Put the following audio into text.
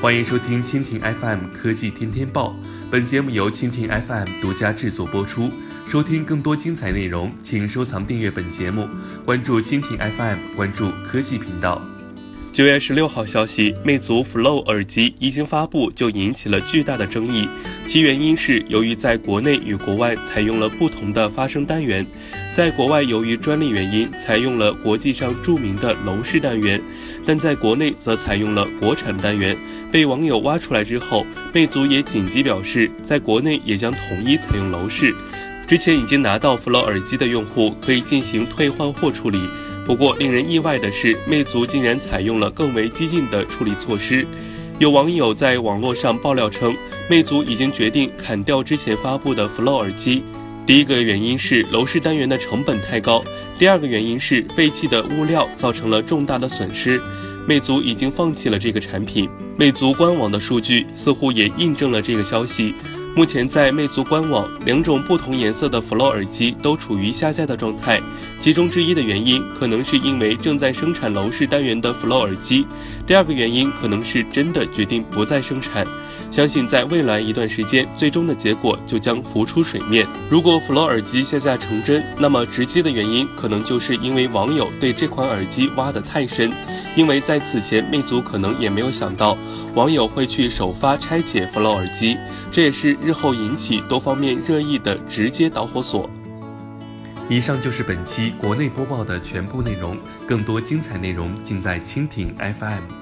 欢迎收听蜻蜓 FM 科技天天报，本节目由蜻蜓 FM 独家制作播出。收听更多精彩内容，请收藏订阅本节目，关注蜻蜓 FM，关注科技频道。九月十六号消息，魅族 Flow 耳机一经发布就引起了巨大的争议，其原因是由于在国内与国外采用了不同的发声单元，在国外由于专利原因采用了国际上著名的楼式单元，但在国内则采用了国产单元。被网友挖出来之后，魅族也紧急表示，在国内也将统一采用楼市。之前已经拿到 Flow 耳机的用户可以进行退换货处理。不过，令人意外的是，魅族竟然采用了更为激进的处理措施。有网友在网络上爆料称，魅族已经决定砍掉之前发布的 Flow 耳机。第一个原因是楼市单元的成本太高，第二个原因是废弃的物料造成了重大的损失。魅族已经放弃了这个产品。魅族官网的数据似乎也印证了这个消息。目前在魅族官网，两种不同颜色的 Flow 耳机都处于下架的状态。其中之一的原因可能是因为正在生产楼市单元的 Flow 耳机，第二个原因可能是真的决定不再生产。相信在未来一段时间，最终的结果就将浮出水面。如果 Flow 耳机下架成真，那么直接的原因可能就是因为网友对这款耳机挖得太深。因为在此前，魅族可能也没有想到网友会去首发拆解 Flow 耳机，这也是日后引起多方面热议的直接导火索。以上就是本期国内播报的全部内容，更多精彩内容尽在蜻蜓 FM。